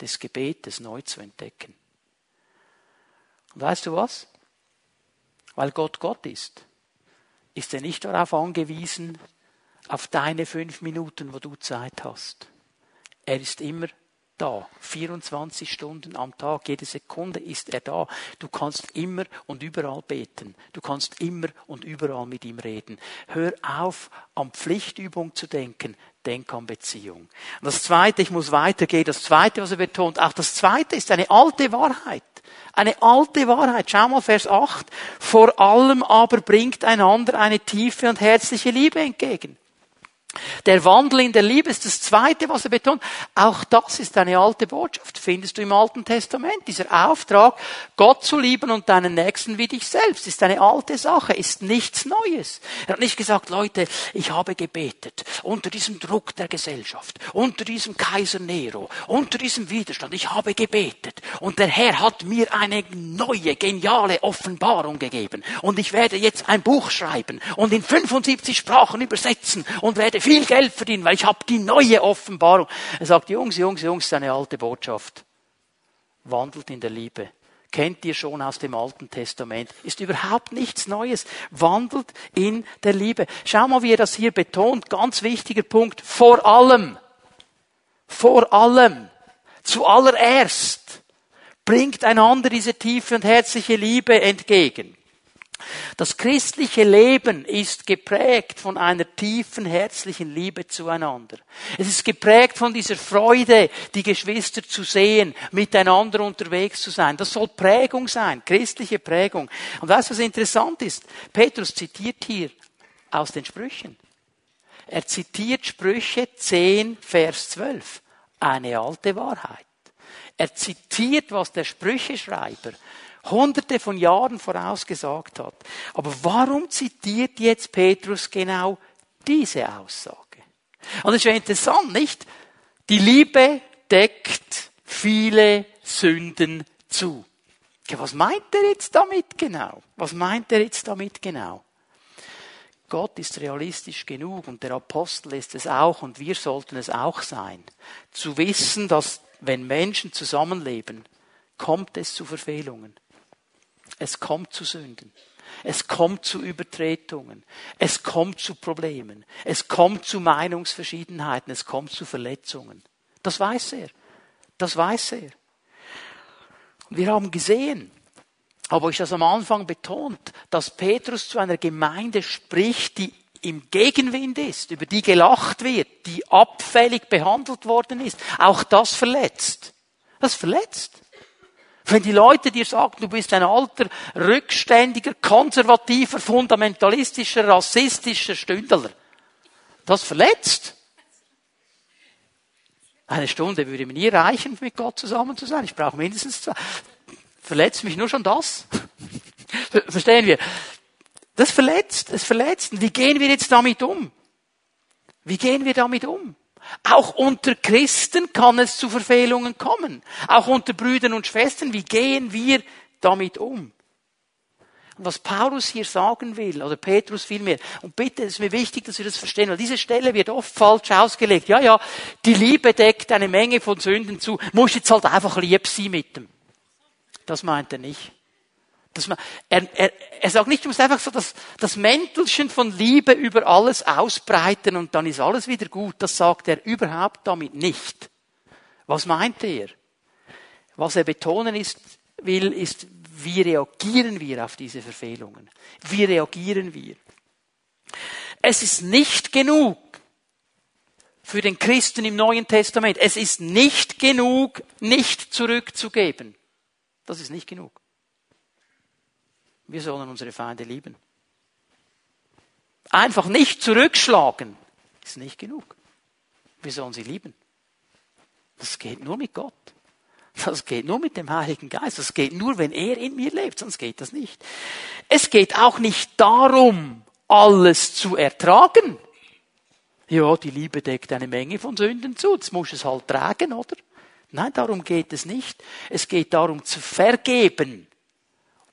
des Gebetes neu zu entdecken. Und weißt du was? Weil Gott Gott ist, ist er nicht darauf angewiesen, auf deine fünf Minuten, wo du Zeit hast. Er ist immer da. 24 Stunden am Tag, jede Sekunde ist er da. Du kannst immer und überall beten. Du kannst immer und überall mit ihm reden. Hör auf, an Pflichtübung zu denken. Denk an Beziehung. Und das zweite, ich muss weitergehen, das zweite, was er betont, auch das zweite ist eine alte Wahrheit. Eine alte Wahrheit. Schau mal Vers 8. Vor allem aber bringt einander eine tiefe und herzliche Liebe entgegen. Der Wandel in der Liebe ist das Zweite, was er betont. Auch das ist eine alte Botschaft, findest du im Alten Testament. Dieser Auftrag, Gott zu lieben und deinen Nächsten wie dich selbst, ist eine alte Sache, ist nichts Neues. Er hat nicht gesagt, Leute, ich habe gebetet unter diesem Druck der Gesellschaft, unter diesem Kaiser Nero, unter diesem Widerstand. Ich habe gebetet und der Herr hat mir eine neue, geniale Offenbarung gegeben. Und ich werde jetzt ein Buch schreiben und in 75 Sprachen übersetzen und werde viel Geld verdienen, weil ich habe die neue Offenbarung. Er sagt, Jungs, Jungs, Jungs, eine alte Botschaft. Wandelt in der Liebe. Kennt ihr schon aus dem Alten Testament. Ist überhaupt nichts Neues. Wandelt in der Liebe. Schau mal, wie er das hier betont. Ganz wichtiger Punkt. Vor allem. Vor allem. Zuallererst. Bringt einander diese tiefe und herzliche Liebe entgegen. Das christliche Leben ist geprägt von einer tiefen herzlichen Liebe zueinander. Es ist geprägt von dieser Freude, die Geschwister zu sehen, miteinander unterwegs zu sein. Das soll Prägung sein, christliche Prägung. Und weißt du, was interessant ist? Petrus zitiert hier aus den Sprüchen. Er zitiert Sprüche 10, Vers 12. Eine alte Wahrheit. Er zitiert, was der Sprücheschreiber hunderte von Jahren vorausgesagt hat. Aber warum zitiert jetzt Petrus genau diese Aussage? Und es ja interessant, nicht? Die Liebe deckt viele Sünden zu. Was meint er jetzt damit genau? Was meint er jetzt damit genau? Gott ist realistisch genug und der Apostel ist es auch und wir sollten es auch sein, zu wissen, dass wenn Menschen zusammenleben, kommt es zu Verfehlungen. Es kommt zu Sünden. Es kommt zu Übertretungen. Es kommt zu Problemen. Es kommt zu Meinungsverschiedenheiten. Es kommt zu Verletzungen. Das weiß er. Das weiß er. Wir haben gesehen, habe ich das am Anfang betont, dass Petrus zu einer Gemeinde spricht, die im Gegenwind ist, über die gelacht wird, die abfällig behandelt worden ist. Auch das verletzt. Das verletzt. Wenn die Leute dir sagen, du bist ein alter, rückständiger, konservativer, fundamentalistischer, rassistischer Stündler, das verletzt. Eine Stunde würde mir nie reichen, mit Gott zusammen zu sein. Ich brauche mindestens zwei. Verletzt mich nur schon das? [laughs] Verstehen wir? Das verletzt, es verletzt. Wie gehen wir jetzt damit um? Wie gehen wir damit um? Auch unter Christen kann es zu Verfehlungen kommen. Auch unter Brüdern und Schwestern. Wie gehen wir damit um? Und was Paulus hier sagen will, oder Petrus vielmehr, und bitte, es ist mir wichtig, dass wir das verstehen, weil diese Stelle wird oft falsch ausgelegt. Ja, ja, die Liebe deckt eine Menge von Sünden zu, muss jetzt halt einfach lieb sein mit dem. Das meint er nicht. Man, er, er, er sagt nicht, du musst einfach so das, das Mäntelchen von Liebe über alles ausbreiten und dann ist alles wieder gut. Das sagt er überhaupt damit nicht. Was meint er? Was er betonen ist, will, ist, wie reagieren wir auf diese Verfehlungen? Wie reagieren wir? Es ist nicht genug für den Christen im Neuen Testament. Es ist nicht genug, nicht zurückzugeben. Das ist nicht genug. Wir sollen unsere Feinde lieben. Einfach nicht zurückschlagen ist nicht genug. Wir sollen sie lieben. Das geht nur mit Gott. Das geht nur mit dem Heiligen Geist. Das geht nur, wenn er in mir lebt, sonst geht das nicht. Es geht auch nicht darum, alles zu ertragen. Ja, die Liebe deckt eine Menge von Sünden zu, jetzt muss es halt tragen, oder? Nein, darum geht es nicht. Es geht darum zu vergeben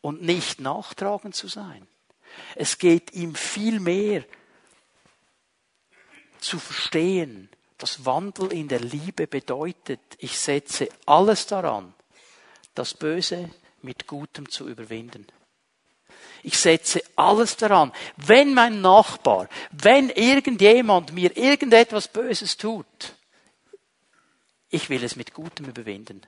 und nicht nachtragend zu sein. Es geht ihm viel mehr zu verstehen, dass Wandel in der Liebe bedeutet, ich setze alles daran, das Böse mit Gutem zu überwinden. Ich setze alles daran. Wenn mein Nachbar, wenn irgendjemand mir irgendetwas Böses tut, ich will es mit Gutem überwinden.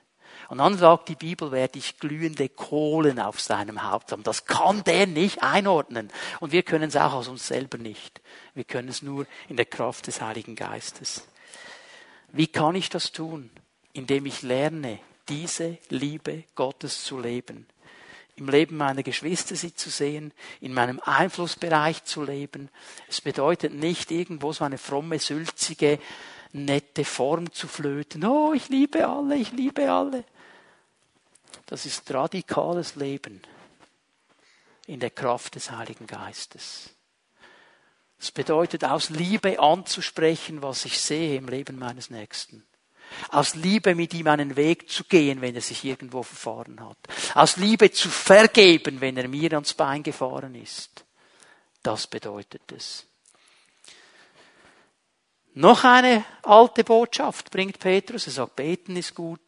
Und dann sagt die Bibel, werde ich glühende Kohlen auf seinem Haupt haben. Das kann der nicht einordnen. Und wir können es auch aus uns selber nicht. Wir können es nur in der Kraft des Heiligen Geistes. Wie kann ich das tun? Indem ich lerne, diese Liebe Gottes zu leben. Im Leben meiner Geschwister sie zu sehen, in meinem Einflussbereich zu leben. Es bedeutet nicht irgendwo so eine fromme, sülzige, nette Form zu flöten. Oh, ich liebe alle, ich liebe alle. Das ist radikales Leben in der Kraft des Heiligen Geistes. Das bedeutet, aus Liebe anzusprechen, was ich sehe im Leben meines Nächsten. Aus Liebe mit ihm einen Weg zu gehen, wenn er sich irgendwo verfahren hat. Aus Liebe zu vergeben, wenn er mir ans Bein gefahren ist. Das bedeutet es. Noch eine alte Botschaft bringt Petrus. Er sagt, beten ist gut.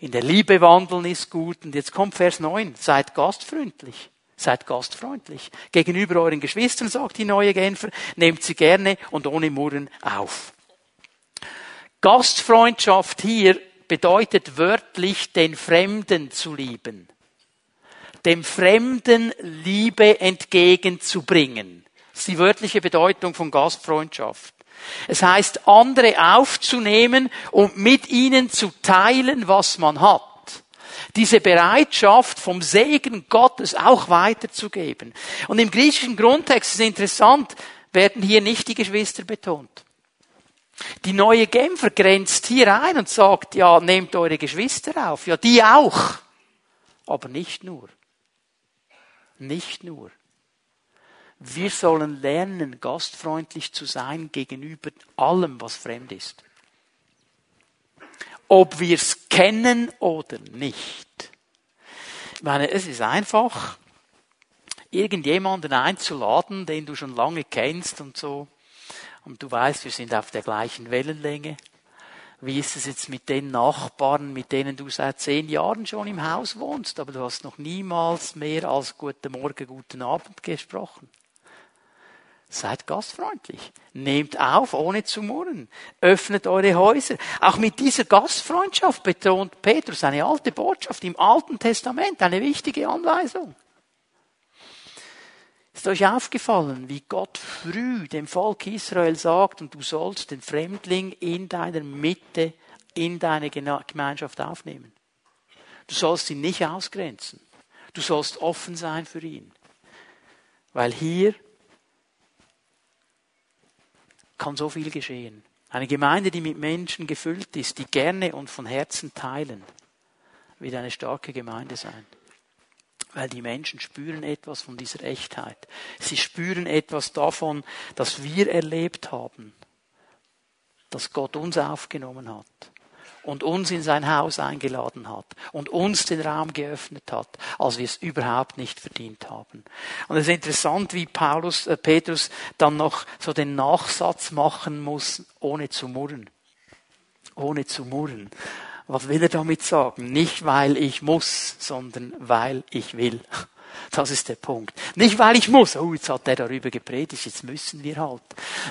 In der Liebe wandeln ist gut. Und jetzt kommt Vers 9. Seid gastfreundlich. Seid gastfreundlich. Gegenüber euren Geschwistern, sagt die neue Genfer, nehmt sie gerne und ohne Murren auf. Gastfreundschaft hier bedeutet wörtlich, den Fremden zu lieben. Dem Fremden Liebe entgegenzubringen. Das ist die wörtliche Bedeutung von Gastfreundschaft. Es heißt, andere aufzunehmen und mit ihnen zu teilen, was man hat. Diese Bereitschaft vom Segen Gottes auch weiterzugeben. Und im griechischen Grundtext ist interessant, werden hier nicht die Geschwister betont. Die neue Genfer grenzt hier ein und sagt, ja, nehmt eure Geschwister auf. Ja, die auch. Aber nicht nur. Nicht nur. Wir sollen lernen, gastfreundlich zu sein gegenüber allem, was fremd ist. Ob wir es kennen oder nicht. Ich meine, es ist einfach, irgendjemanden einzuladen, den du schon lange kennst und so. Und du weißt, wir sind auf der gleichen Wellenlänge. Wie ist es jetzt mit den Nachbarn, mit denen du seit zehn Jahren schon im Haus wohnst, aber du hast noch niemals mehr als guten Morgen, guten Abend gesprochen? Seid gastfreundlich. Nehmt auf, ohne zu murren. Öffnet eure Häuser. Auch mit dieser Gastfreundschaft betont Petrus eine alte Botschaft im Alten Testament, eine wichtige Anweisung. Ist euch aufgefallen, wie Gott früh dem Volk Israel sagt, und du sollst den Fremdling in deiner Mitte, in deine Gemeinschaft aufnehmen. Du sollst ihn nicht ausgrenzen. Du sollst offen sein für ihn. Weil hier kann so viel geschehen. Eine Gemeinde, die mit Menschen gefüllt ist, die gerne und von Herzen teilen, wird eine starke Gemeinde sein. Weil die Menschen spüren etwas von dieser Echtheit. Sie spüren etwas davon, dass wir erlebt haben, dass Gott uns aufgenommen hat und uns in sein Haus eingeladen hat und uns den Raum geöffnet hat, als wir es überhaupt nicht verdient haben. Und es ist interessant, wie Paulus, äh, Petrus dann noch so den Nachsatz machen muss, ohne zu murren. Ohne zu murren. Was will er damit sagen? Nicht weil ich muss, sondern weil ich will. Das ist der Punkt. Nicht weil ich muss. Oh, jetzt hat der darüber gepredigt, jetzt müssen wir halt.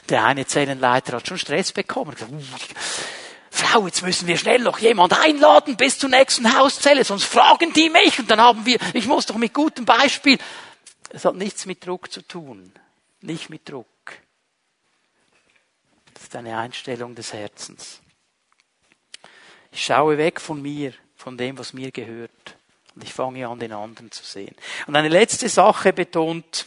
Der eine Zellenleiter hat schon Stress bekommen. Frau, jetzt müssen wir schnell noch jemand einladen bis zur nächsten Hauszelle, sonst fragen die mich und dann haben wir, ich muss doch mit gutem Beispiel. Es hat nichts mit Druck zu tun. Nicht mit Druck. Das ist eine Einstellung des Herzens. Ich schaue weg von mir, von dem, was mir gehört. Und ich fange an, den anderen zu sehen. Und eine letzte Sache betont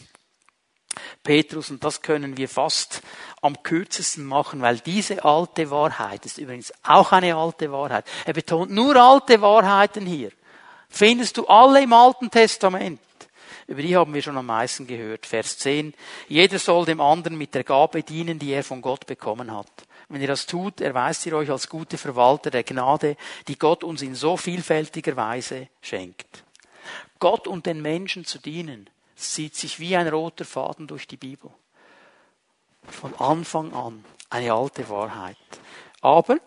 Petrus, und das können wir fast am kürzesten machen, weil diese alte Wahrheit ist übrigens auch eine alte Wahrheit. Er betont nur alte Wahrheiten hier. Findest du alle im Alten Testament. Über die haben wir schon am meisten gehört. Vers 10. Jeder soll dem anderen mit der Gabe dienen, die er von Gott bekommen hat. Wenn ihr das tut, erweist ihr euch als gute Verwalter der Gnade, die Gott uns in so vielfältiger Weise schenkt. Gott und den Menschen zu dienen, zieht sich wie ein roter Faden durch die Bibel. Von Anfang an eine alte Wahrheit. Aber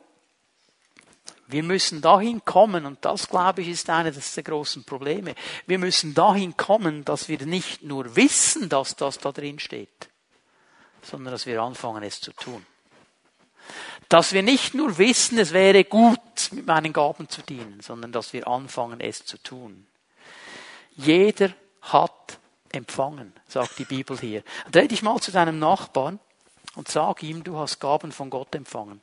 wir müssen dahin kommen, und das, glaube ich, ist eines der großen Probleme. Wir müssen dahin kommen, dass wir nicht nur wissen, dass das da drin steht, sondern dass wir anfangen, es zu tun. Dass wir nicht nur wissen, es wäre gut, mit meinen Gaben zu dienen, sondern dass wir anfangen, es zu tun. Jeder hat empfangen, sagt die Bibel hier. Dreh dich mal zu deinem Nachbarn und sag ihm, du hast Gaben von Gott empfangen.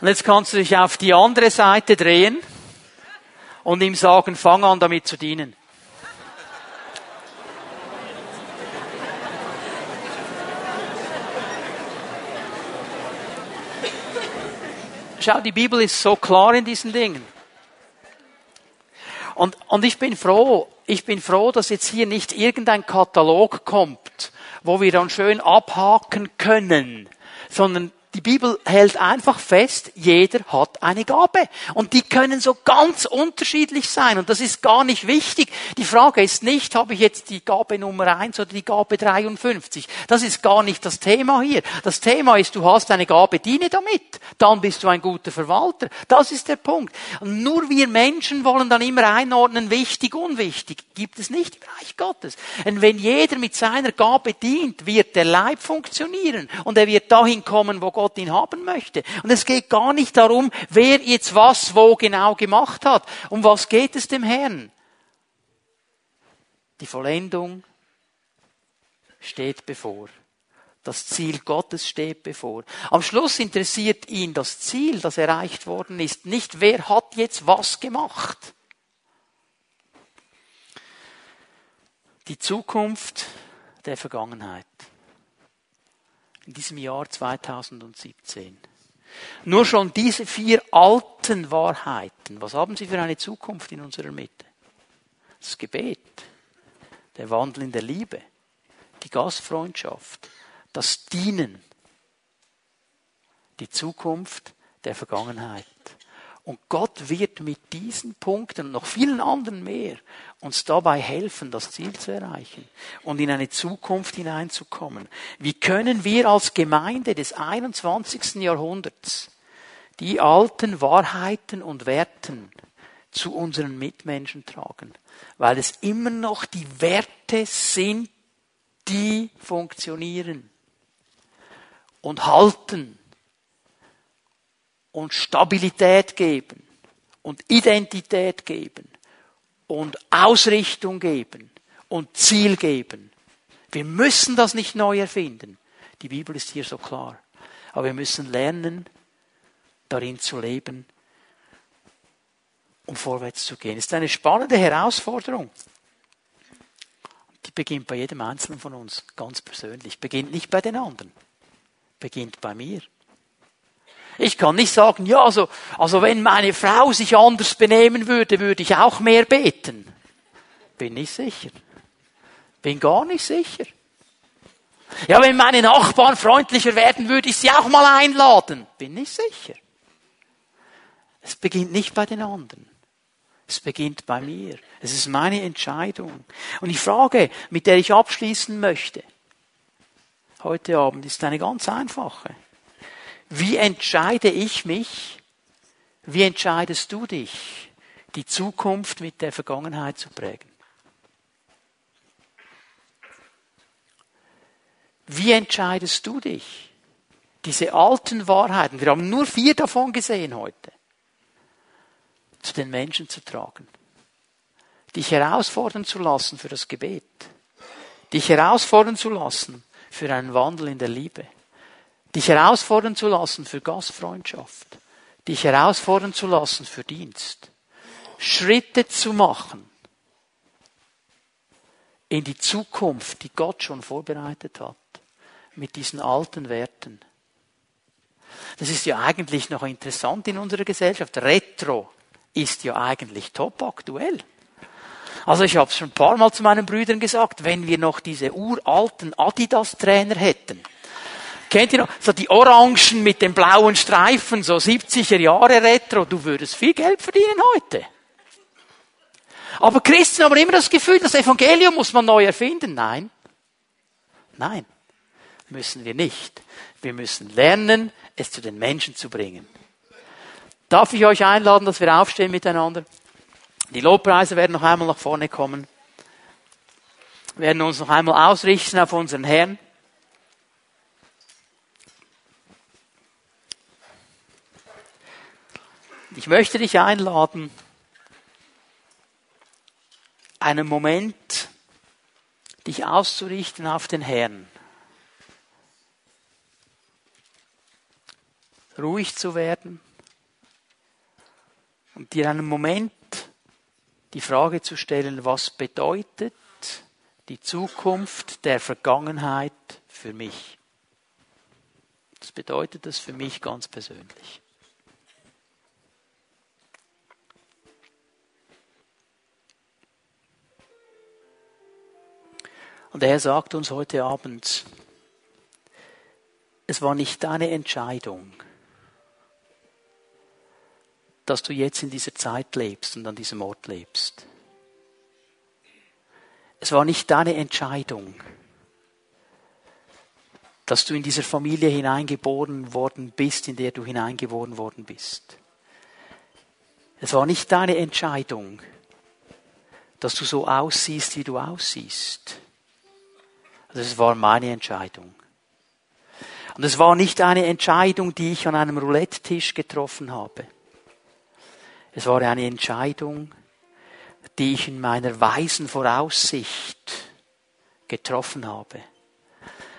Und jetzt kannst du dich auf die andere Seite drehen und ihm sagen, fang an damit zu dienen. Schau, die Bibel ist so klar in diesen Dingen. Und, und ich bin froh, ich bin froh, dass jetzt hier nicht irgendein Katalog kommt, wo wir dann schön abhaken können, sondern die Bibel hält einfach fest, jeder hat eine Gabe. Und die können so ganz unterschiedlich sein. Und das ist gar nicht wichtig. Die Frage ist nicht, habe ich jetzt die Gabe Nummer eins oder die Gabe 53. Das ist gar nicht das Thema hier. Das Thema ist, du hast eine Gabe, diene damit. Dann bist du ein guter Verwalter. Das ist der Punkt. Und nur wir Menschen wollen dann immer einordnen, wichtig, unwichtig. Gibt es nicht im Reich Gottes. Und wenn jeder mit seiner Gabe dient, wird der Leib funktionieren. Und er wird dahin kommen, wo Gott Gott ihn haben möchte. Und es geht gar nicht darum, wer jetzt was wo genau gemacht hat. Um was geht es dem Herrn? Die Vollendung steht bevor. Das Ziel Gottes steht bevor. Am Schluss interessiert ihn das Ziel, das erreicht worden ist, nicht wer hat jetzt was gemacht. Die Zukunft der Vergangenheit in diesem Jahr 2017. Nur schon diese vier alten Wahrheiten, was haben sie für eine Zukunft in unserer Mitte? Das Gebet, der Wandel in der Liebe, die Gastfreundschaft, das Dienen, die Zukunft der Vergangenheit. Und Gott wird mit diesen Punkten und noch vielen anderen mehr uns dabei helfen, das Ziel zu erreichen und in eine Zukunft hineinzukommen. Wie können wir als Gemeinde des 21. Jahrhunderts die alten Wahrheiten und Werten zu unseren Mitmenschen tragen? Weil es immer noch die Werte sind, die funktionieren und halten und Stabilität geben und Identität geben und Ausrichtung geben und Ziel geben. Wir müssen das nicht neu erfinden. Die Bibel ist hier so klar. Aber wir müssen lernen, darin zu leben, um vorwärts zu gehen. Es ist eine spannende Herausforderung. Die beginnt bei jedem Einzelnen von uns ganz persönlich. Beginnt nicht bei den anderen. Beginnt bei mir. Ich kann nicht sagen, ja, also, also wenn meine Frau sich anders benehmen würde, würde ich auch mehr beten. Bin nicht sicher. Bin gar nicht sicher. Ja, wenn meine Nachbarn freundlicher werden, würde ich sie auch mal einladen. Bin nicht sicher. Es beginnt nicht bei den anderen. Es beginnt bei mir. Es ist meine Entscheidung. Und die Frage, mit der ich abschließen möchte, heute Abend, ist eine ganz einfache. Wie entscheide ich mich? Wie entscheidest du dich, die Zukunft mit der Vergangenheit zu prägen? Wie entscheidest du dich, diese alten Wahrheiten, wir haben nur vier davon gesehen heute, zu den Menschen zu tragen? Dich herausfordern zu lassen für das Gebet. Dich herausfordern zu lassen für einen Wandel in der Liebe dich herausfordern zu lassen für Gastfreundschaft, dich herausfordern zu lassen für Dienst, Schritte zu machen in die Zukunft, die Gott schon vorbereitet hat, mit diesen alten Werten. Das ist ja eigentlich noch interessant in unserer Gesellschaft. Retro ist ja eigentlich top aktuell. Also ich habe es schon ein paar Mal zu meinen Brüdern gesagt, wenn wir noch diese uralten Adidas-Trainer hätten. Kennt ihr noch? So die Orangen mit den blauen Streifen, so 70er Jahre Retro. Du würdest viel Geld verdienen heute. Aber Christen haben immer das Gefühl, das Evangelium muss man neu erfinden. Nein. Nein. Müssen wir nicht. Wir müssen lernen, es zu den Menschen zu bringen. Darf ich euch einladen, dass wir aufstehen miteinander? Die Lobpreise werden noch einmal nach vorne kommen. Wir werden uns noch einmal ausrichten auf unseren Herrn. Ich möchte dich einladen, einen Moment dich auszurichten auf den Herrn. Ruhig zu werden und dir einen Moment die Frage zu stellen, was bedeutet die Zukunft der Vergangenheit für mich? Was bedeutet das für mich ganz persönlich? Und er sagt uns heute Abend, es war nicht deine Entscheidung, dass du jetzt in dieser Zeit lebst und an diesem Ort lebst. Es war nicht deine Entscheidung, dass du in dieser Familie hineingeboren worden bist, in der du hineingeboren worden bist. Es war nicht deine Entscheidung, dass du so aussiehst, wie du aussiehst. Also es war meine Entscheidung. Und es war nicht eine Entscheidung, die ich an einem Roulette-Tisch getroffen habe. Es war eine Entscheidung, die ich in meiner weisen Voraussicht getroffen habe.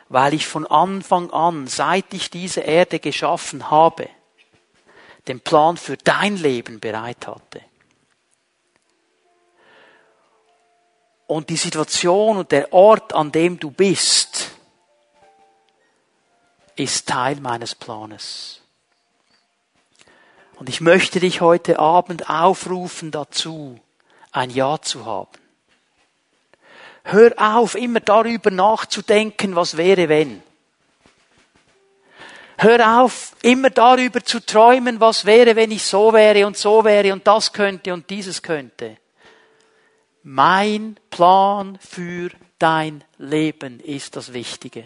Weil ich von Anfang an, seit ich diese Erde geschaffen habe, den Plan für dein Leben bereit hatte. Und die Situation und der Ort, an dem du bist, ist Teil meines Planes. Und ich möchte dich heute Abend aufrufen dazu, ein Ja zu haben. Hör auf, immer darüber nachzudenken, was wäre, wenn. Hör auf, immer darüber zu träumen, was wäre, wenn ich so wäre und so wäre und das könnte und dieses könnte. Mein Plan für dein Leben ist das Wichtige.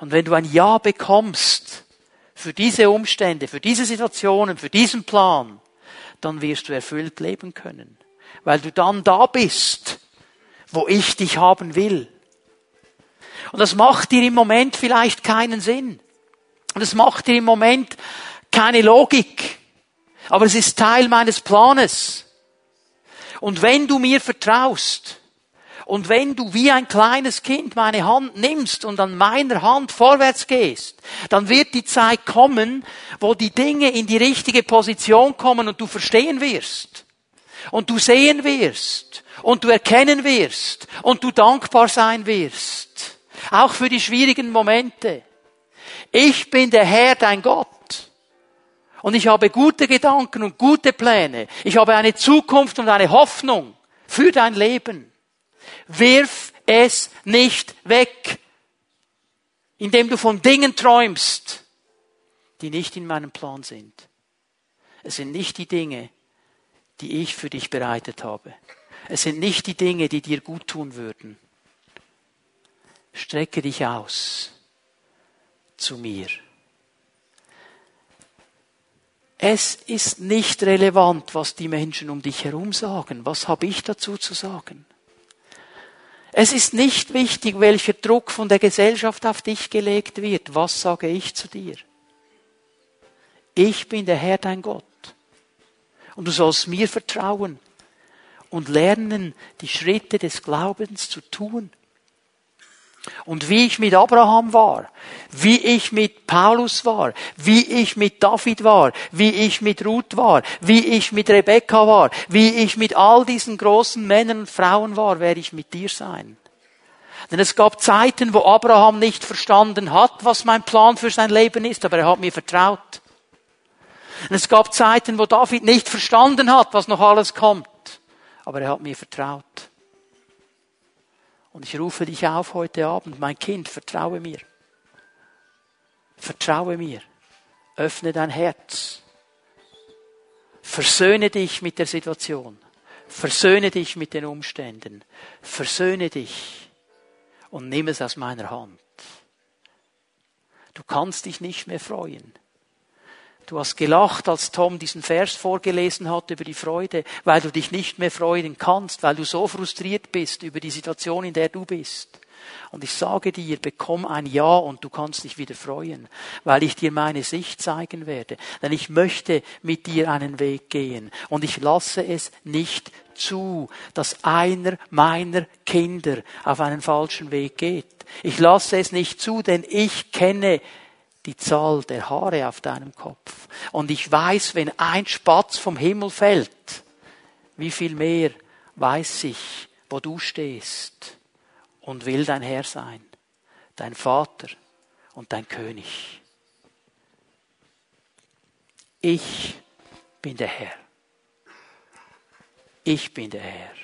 Und wenn du ein Ja bekommst, für diese Umstände, für diese Situationen, für diesen Plan, dann wirst du erfüllt leben können. Weil du dann da bist, wo ich dich haben will. Und das macht dir im Moment vielleicht keinen Sinn. Und es macht dir im Moment keine Logik. Aber es ist Teil meines Planes. Und wenn du mir vertraust, und wenn du wie ein kleines Kind meine Hand nimmst und an meiner Hand vorwärts gehst, dann wird die Zeit kommen, wo die Dinge in die richtige Position kommen und du verstehen wirst. Und du sehen wirst. Und du erkennen wirst. Und du dankbar sein wirst. Auch für die schwierigen Momente. Ich bin der Herr, dein Gott. Und ich habe gute Gedanken und gute Pläne. Ich habe eine Zukunft und eine Hoffnung für dein Leben. Wirf es nicht weg, indem du von Dingen träumst, die nicht in meinem Plan sind. Es sind nicht die Dinge, die ich für dich bereitet habe. Es sind nicht die Dinge, die dir gut tun würden. Strecke dich aus zu mir. Es ist nicht relevant, was die Menschen um dich herum sagen. Was habe ich dazu zu sagen? Es ist nicht wichtig, welcher Druck von der Gesellschaft auf dich gelegt wird. Was sage ich zu dir? Ich bin der Herr dein Gott. Und du sollst mir vertrauen und lernen, die Schritte des Glaubens zu tun. Und wie ich mit Abraham war, wie ich mit Paulus war, wie ich mit David war, wie ich mit Ruth war, wie ich mit Rebekka war, wie ich mit all diesen großen Männern und Frauen war, werde ich mit dir sein. Denn es gab Zeiten, wo Abraham nicht verstanden hat, was mein Plan für sein Leben ist, aber er hat mir vertraut. Und es gab Zeiten, wo David nicht verstanden hat, was noch alles kommt, aber er hat mir vertraut. Und ich rufe dich auf heute Abend, mein Kind, vertraue mir. Vertraue mir. Öffne dein Herz. Versöhne dich mit der Situation. Versöhne dich mit den Umständen. Versöhne dich und nimm es aus meiner Hand. Du kannst dich nicht mehr freuen. Du hast gelacht, als Tom diesen Vers vorgelesen hat über die Freude, weil du dich nicht mehr freuen kannst, weil du so frustriert bist über die Situation, in der du bist. Und ich sage dir, bekomm ein Ja und du kannst dich wieder freuen, weil ich dir meine Sicht zeigen werde. Denn ich möchte mit dir einen Weg gehen und ich lasse es nicht zu, dass einer meiner Kinder auf einen falschen Weg geht. Ich lasse es nicht zu, denn ich kenne die Zahl der Haare auf deinem Kopf. Und ich weiß, wenn ein Spatz vom Himmel fällt, wie viel mehr weiß ich, wo du stehst und will dein Herr sein, dein Vater und dein König. Ich bin der Herr. Ich bin der Herr.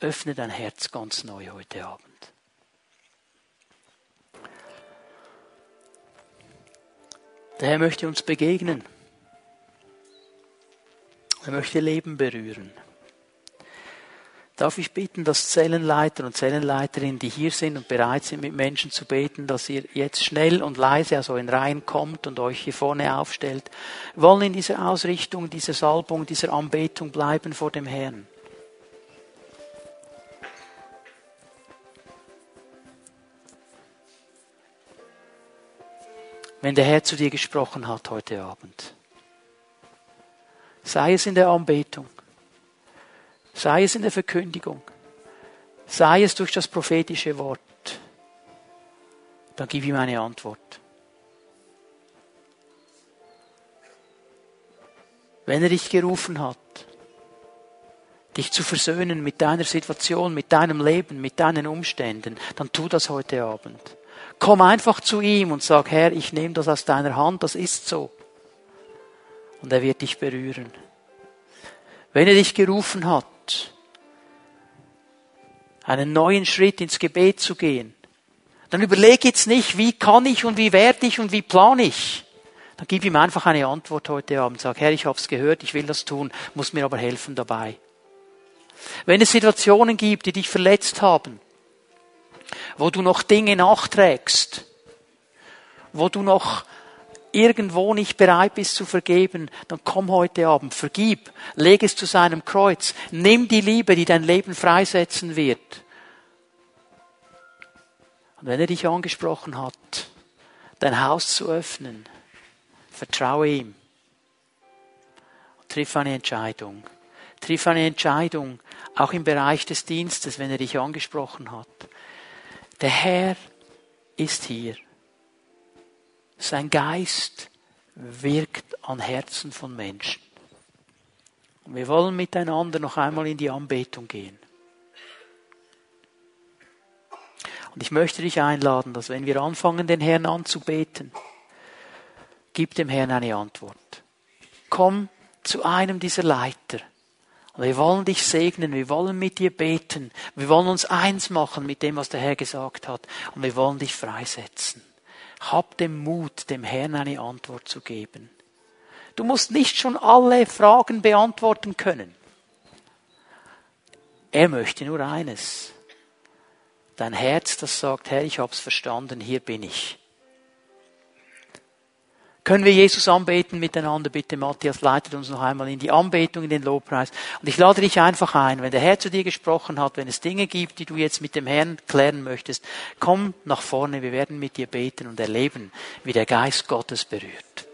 Öffne dein Herz ganz neu heute Abend. Der Herr möchte uns begegnen. Er möchte Leben berühren. Darf ich bitten, dass Zellenleiter und Zellenleiterinnen, die hier sind und bereit sind, mit Menschen zu beten, dass ihr jetzt schnell und leise aus euren Reihen kommt und euch hier vorne aufstellt. Wollen in dieser Ausrichtung, dieser Salbung, dieser Anbetung bleiben vor dem Herrn. Wenn der Herr zu dir gesprochen hat heute Abend, sei es in der Anbetung, sei es in der Verkündigung, sei es durch das prophetische Wort, dann gib ihm eine Antwort. Wenn er dich gerufen hat, dich zu versöhnen mit deiner Situation, mit deinem Leben, mit deinen Umständen, dann tu das heute Abend. Komm einfach zu ihm und sag, Herr, ich nehme das aus deiner Hand, das ist so. Und er wird dich berühren. Wenn er dich gerufen hat, einen neuen Schritt ins Gebet zu gehen, dann überleg jetzt nicht, wie kann ich und wie werde ich und wie plane ich. Dann gib ihm einfach eine Antwort heute Abend. Sag, Herr, ich habe es gehört, ich will das tun, muss mir aber helfen dabei. Wenn es Situationen gibt, die dich verletzt haben, wo du noch Dinge nachträgst, wo du noch irgendwo nicht bereit bist zu vergeben, dann komm heute Abend, vergib, leg es zu seinem Kreuz, nimm die Liebe, die dein Leben freisetzen wird. Und wenn er dich angesprochen hat, dein Haus zu öffnen, vertraue ihm. triff eine Entscheidung. Triff eine Entscheidung, auch im Bereich des Dienstes, wenn er dich angesprochen hat. Der Herr ist hier. Sein Geist wirkt an Herzen von Menschen. Und wir wollen miteinander noch einmal in die Anbetung gehen. Und ich möchte dich einladen, dass wenn wir anfangen, den Herrn anzubeten, gib dem Herrn eine Antwort. Komm zu einem dieser Leiter. Wir wollen dich segnen, wir wollen mit dir beten, wir wollen uns eins machen mit dem, was der Herr gesagt hat, und wir wollen dich freisetzen. Hab den Mut, dem Herrn eine Antwort zu geben. Du musst nicht schon alle Fragen beantworten können. Er möchte nur eines. Dein Herz, das sagt, Herr, ich hab's verstanden, hier bin ich. Können wir Jesus anbeten miteinander? Bitte, Matthias, leitet uns noch einmal in die Anbetung, in den Lobpreis. Und ich lade dich einfach ein, wenn der Herr zu dir gesprochen hat, wenn es Dinge gibt, die du jetzt mit dem Herrn klären möchtest, komm nach vorne, wir werden mit dir beten und erleben, wie der Geist Gottes berührt.